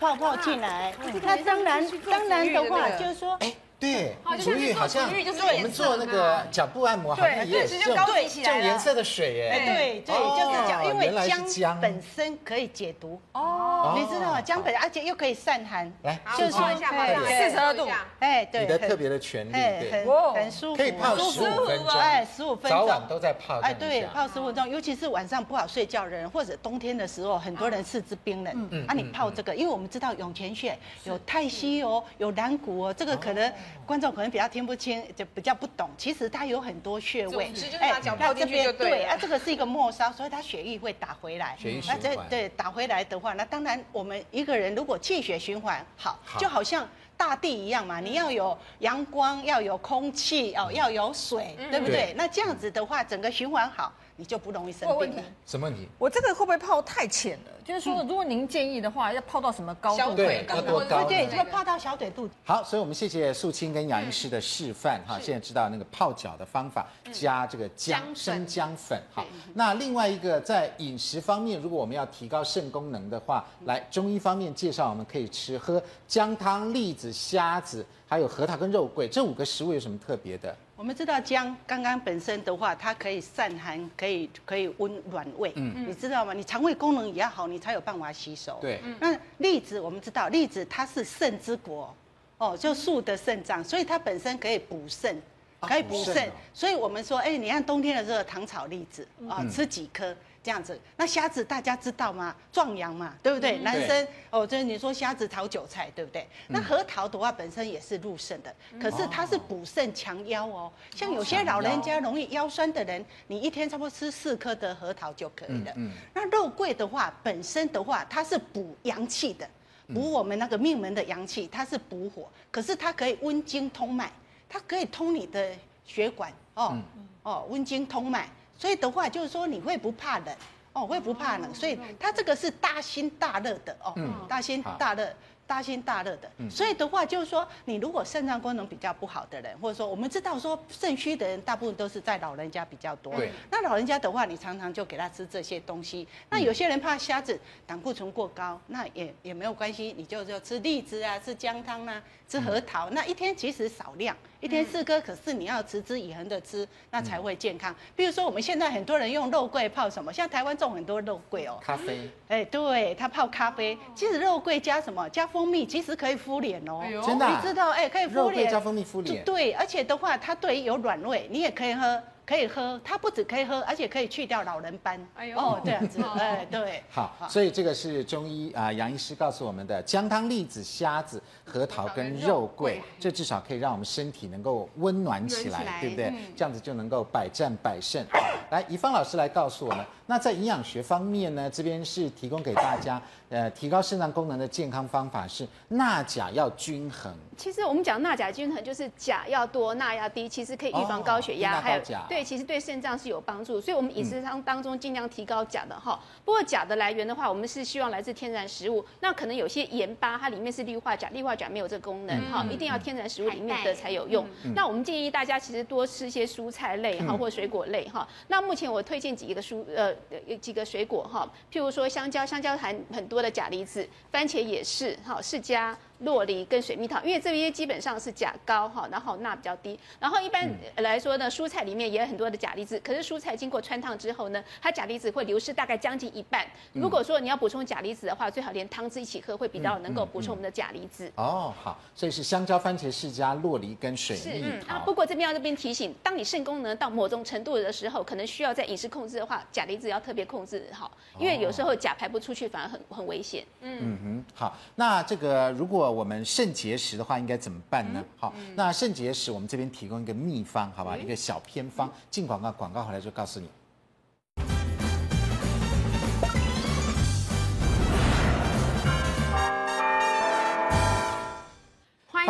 泡泡进来，那当然，当然的话就是说，哎。对，足浴好像我们做那个脚部按摩，好像也是这种这种颜色的水耶。对对，就是讲，因为姜本身可以解毒。哦，你知道吗？姜本而且又可以散寒。来，就是说一下，四十二度，哎，对，你的特别的权利，对，很舒服，可以泡十五分钟，哎，十五分钟，早晚都在泡。哎，对，泡十五分钟，尤其是晚上不好睡觉的人，或者冬天的时候，很多人四肢冰冷，嗯，啊，你泡这个，因为我们知道涌泉穴有太溪哦，有蓝谷哦，这个可能。观众可能比较听不清，就比较不懂。其实它有很多穴位，哎，那这边对啊，这个是一个末梢，所以它血液会打回来。血液循环。对，打回来的话，那当然我们一个人如果气血循环好，就好像大地一样嘛，你要有阳光，要有空气，哦，要有水，对不对？那这样子的话，整个循环好。你就不容易生病。什么问题？我这个会不会泡太浅了？就是说，如果您建议的话，要泡到什么高度？对，要多高？对，就泡到小腿肚。好，所以我们谢谢素卿跟杨医师的示范哈。现在知道那个泡脚的方法，加这个姜生姜粉。好，那另外一个在饮食方面，如果我们要提高肾功能的话，来中医方面介绍，我们可以吃喝姜汤、栗子、虾子，还有核桃跟肉桂这五个食物有什么特别的？我们知道姜刚刚本身的话，它可以散寒，可以可以温暖胃。嗯，你知道吗？你肠胃功能也要好，你才有办法吸收。对。那栗子我们知道，栗子它是肾之果，哦，就树的肾脏，所以它本身可以补肾，可以补肾。所以我们说，哎，你看冬天的时候，糖炒栗子啊，吃几颗。这样子，那虾子大家知道吗？壮阳嘛，对不对？嗯、男生哦，就是你说虾子炒韭菜，对不对？嗯、那核桃的话本身也是入肾的，可是它是补肾强腰哦。像有些老人家容易腰酸的人，你一天差不多吃四颗的核桃就可以了。那肉桂的话，本身的话它是补阳气的，补我们那个命门的阳气，它是补火，可是它可以温经通脉，它可以通你的血管哦、嗯、哦，温经通脉。所以的话，就是说你会不怕冷哦，会不怕冷，所以它这个是大辛大热的哦，大辛大热。大辛大热的，所以的话就是说，你如果肾脏功能比较不好的人，或者说我们知道说肾虚的人，大部分都是在老人家比较多。对。那老人家的话，你常常就给他吃这些东西。那有些人怕虾子胆固醇过高，那也也没有关系，你就就吃荔枝啊，吃姜汤啊，吃核桃。那一天其实少量，一天四颗，可是你要持之以恒的吃，那才会健康。比如说我们现在很多人用肉桂泡什么，像台湾种很多肉桂哦。咖啡。哎，对，他泡咖啡，其实肉桂加什么？加蜂蜜，其实可以敷脸哦。真的？你知道？哎，可以敷脸。肉桂加蜂蜜敷脸。对，而且的话，它对于有软胃，你也可以喝。可以喝，它不止可以喝，而且可以去掉老人斑。哎呦，哦，这样子，哎，对。好，所以这个是中医啊，杨医师告诉我们的姜汤、栗子、虾子、核桃跟肉桂，这至少可以让我们身体能够温暖起来，对不对？这样子就能够百战百胜。来，怡芳老师来告诉我们，那在营养学方面呢，这边是提供给大家，呃，提高肾脏功能的健康方法是钠钾要均衡。其实我们讲钠钾均衡，就是钾要多，钠要低，其实可以预防高血压，还有对。其实对肾脏是有帮助，所以我们饮食当当中尽量提高钾的哈。不过钾的来源的话，我们是希望来自天然食物。那可能有些盐巴，它里面是氯化钾，氯化钾没有这个功能哈，一定要天然食物里面的才有用。那我们建议大家其实多吃一些蔬菜类哈，或水果类哈。那目前我推荐几个蔬呃几个水果哈，譬如说香蕉，香蕉含很多的钾离子，番茄也是哈，释迦。酪梨跟水蜜桃，因为这些基本上是钾高哈，然后钠比较低。然后一般来说呢，蔬菜里面也有很多的钾离子，可是蔬菜经过穿烫之后呢，它钾离子会流失大概将近一半。如果说你要补充钾离子的话，最好连汤汁一起喝，会比较能够补充我们的钾离子。哦，好，所以是香蕉、番茄释迦、洛梨跟水蜜桃。啊，不过这边要这边提醒，当你肾功能到某种程度的时候，可能需要在饮食控制的话，钾离子要特别控制好，因为有时候钾排不出去，反而很很危险。嗯嗯哼，好，那这个如果我们肾结石的话，应该怎么办呢？好，那肾结石我们这边提供一个秘方，好吧，一个小偏方。进广告，广告回来就告诉你。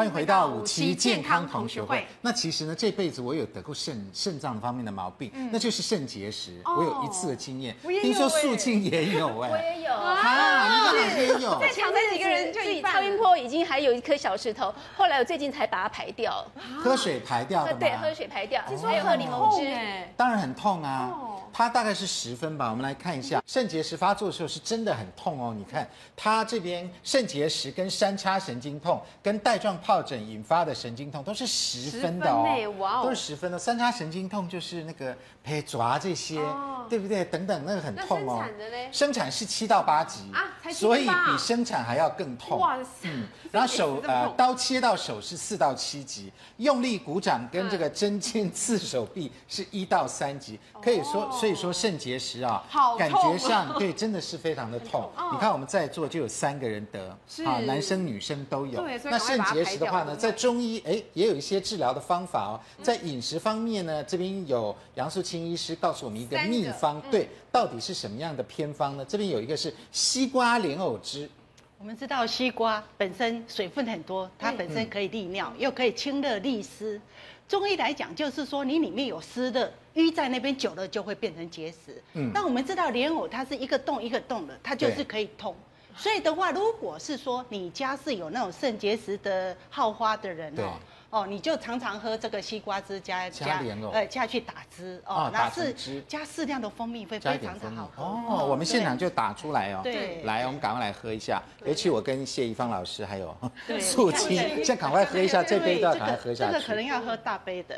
欢迎回到五期健康同学会。那其实呢，这辈子我有得过肾肾脏方面的毛病，那就是肾结石。我有一次的经验，听说素静也有 哎，我也有啊，你们也有。在场的几个人，自己超音波已经还有一颗小石头，后来我最近才把它排掉，喝水排掉的。对，喝水排掉，还有喝柠檬汁，当然很痛啊。它大概是十分吧，我们来看一下，肾结石发作的时候是真的很痛哦。你看，它这边肾结石跟三叉神经痛跟带状疱疹引发的神经痛都是十分的哦，都是十分的。三叉神经痛就是那个被抓这些，对不对？等等，那个很痛哦。生产的嘞？生产是七到八级啊，所以比生产还要更痛。哇塞！嗯，然后手呃刀切到手是四到七级，用力鼓掌跟这个针尖刺手臂是一到三级，可以说。所以说肾结石啊，感觉上 对，真的是非常的痛。你看我们在座就有三个人得，啊，男生女生都有。那肾结石的话呢，在中医哎也有一些治疗的方法哦。在饮食方面呢，这边有杨素清医师告诉我们一个秘方，对，到底是什么样的偏方呢？这边有一个是西瓜莲藕汁。我们知道西瓜本身水分很多，它本身可以利尿，又可以清热利湿。中医来讲，就是说你里面有湿的淤在那边久了，就会变成结石。嗯，那我们知道莲藕它是一个洞一个洞的，它就是可以通。所以的话，如果是说你家是有那种肾结石的好花的人哦。哦，你就常常喝这个西瓜汁加加莲藕呃加去打汁哦，那是加适量的蜂蜜会非常的好喝哦。我们现场就打出来哦，对，来，我们赶快来喝一下。尤其我跟谢一芳老师还有 素清，现在赶快喝一下，这杯都要赶快喝下去。这个可能要喝大杯的，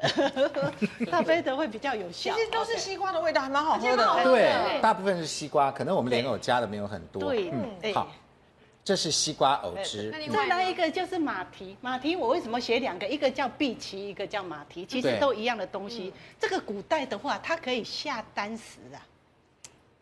大杯的会比较有效。其实都是西瓜的味道，还蛮好喝的。对，大部分是西瓜，可能我们莲藕加的没有很多。对，嗯，好。这是西瓜藕汁，再来一个就是马蹄。马蹄我为什么写两个？一个叫碧琪，一个叫马蹄，其实都一样的东西。这个古代的话，它可以下丹石啊。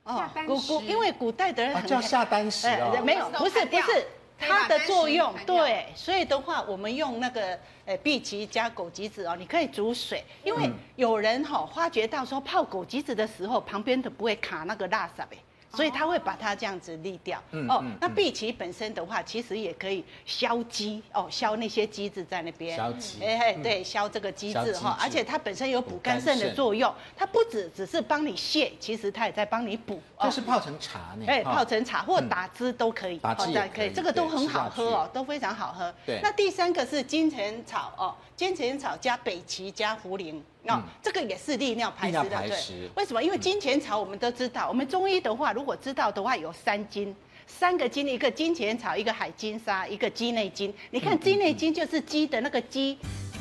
哦，古古，因为古代的人叫下丹石哦。没有，不是不是，它的作用对。所以的话，我们用那个呃碧琪加枸杞子哦，你可以煮水，因为有人哈发觉到说泡枸杞子的时候，旁边的不会卡那个垃圾呗。所以它会把它这样子沥掉。哦，那碧琪本身的话，其实也可以消积哦，消那些积滞在那边。消积。哎，对，消这个积滞哈。而且它本身有补肝肾的作用，它不止只是帮你泻，其实它也在帮你补。这是泡成茶呢。哎，泡成茶或打汁都可以。打汁也可以。这个都很好喝哦，都非常好喝。对。那第三个是金钱草哦，金钱草加北芪加茯苓。哦，这个也是利尿排湿的，对。为什么？因为金钱草我们都知道，我们中医的话，如果知道的话，有三金，三个金，一个金钱草，一个海金沙，一个鸡内金。你看鸡内金就是鸡的那个鸡。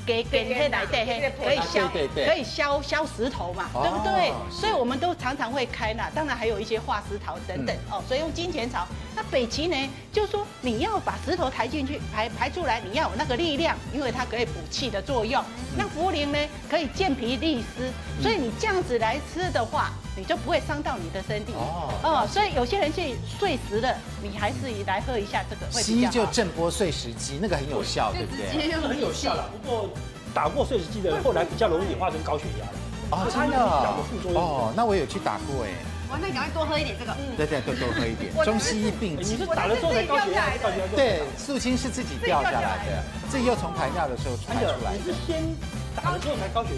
给给黑来对黑，可以消可以消消石头嘛，对不对？所以我们都常常会开那，当然还有一些化石桃等等哦。所以用金钱草，那北芪呢，就是说你要把石头抬进去排排出来，你要有那个力量，因为它可以补气的作用。那茯苓呢，可以健脾利湿，所以你这样子来吃的话，你就不会伤到你的身体哦。哦，所以有些人去碎石了，你还是来喝一下这个。西医就震波碎石机，那个很有效，对不对？很有效了，不过。打过碎石机的人，后来比较容易演化成高血压哦，真的哦，那我有去打过哎。哇，那你赶快多喝一点这个。嗯，对对，多多喝一点。中西医并你是打了之后才高血压？对，素清是自己掉下来的，自己又从排尿的时候传出来。你是先打了之后才高血压？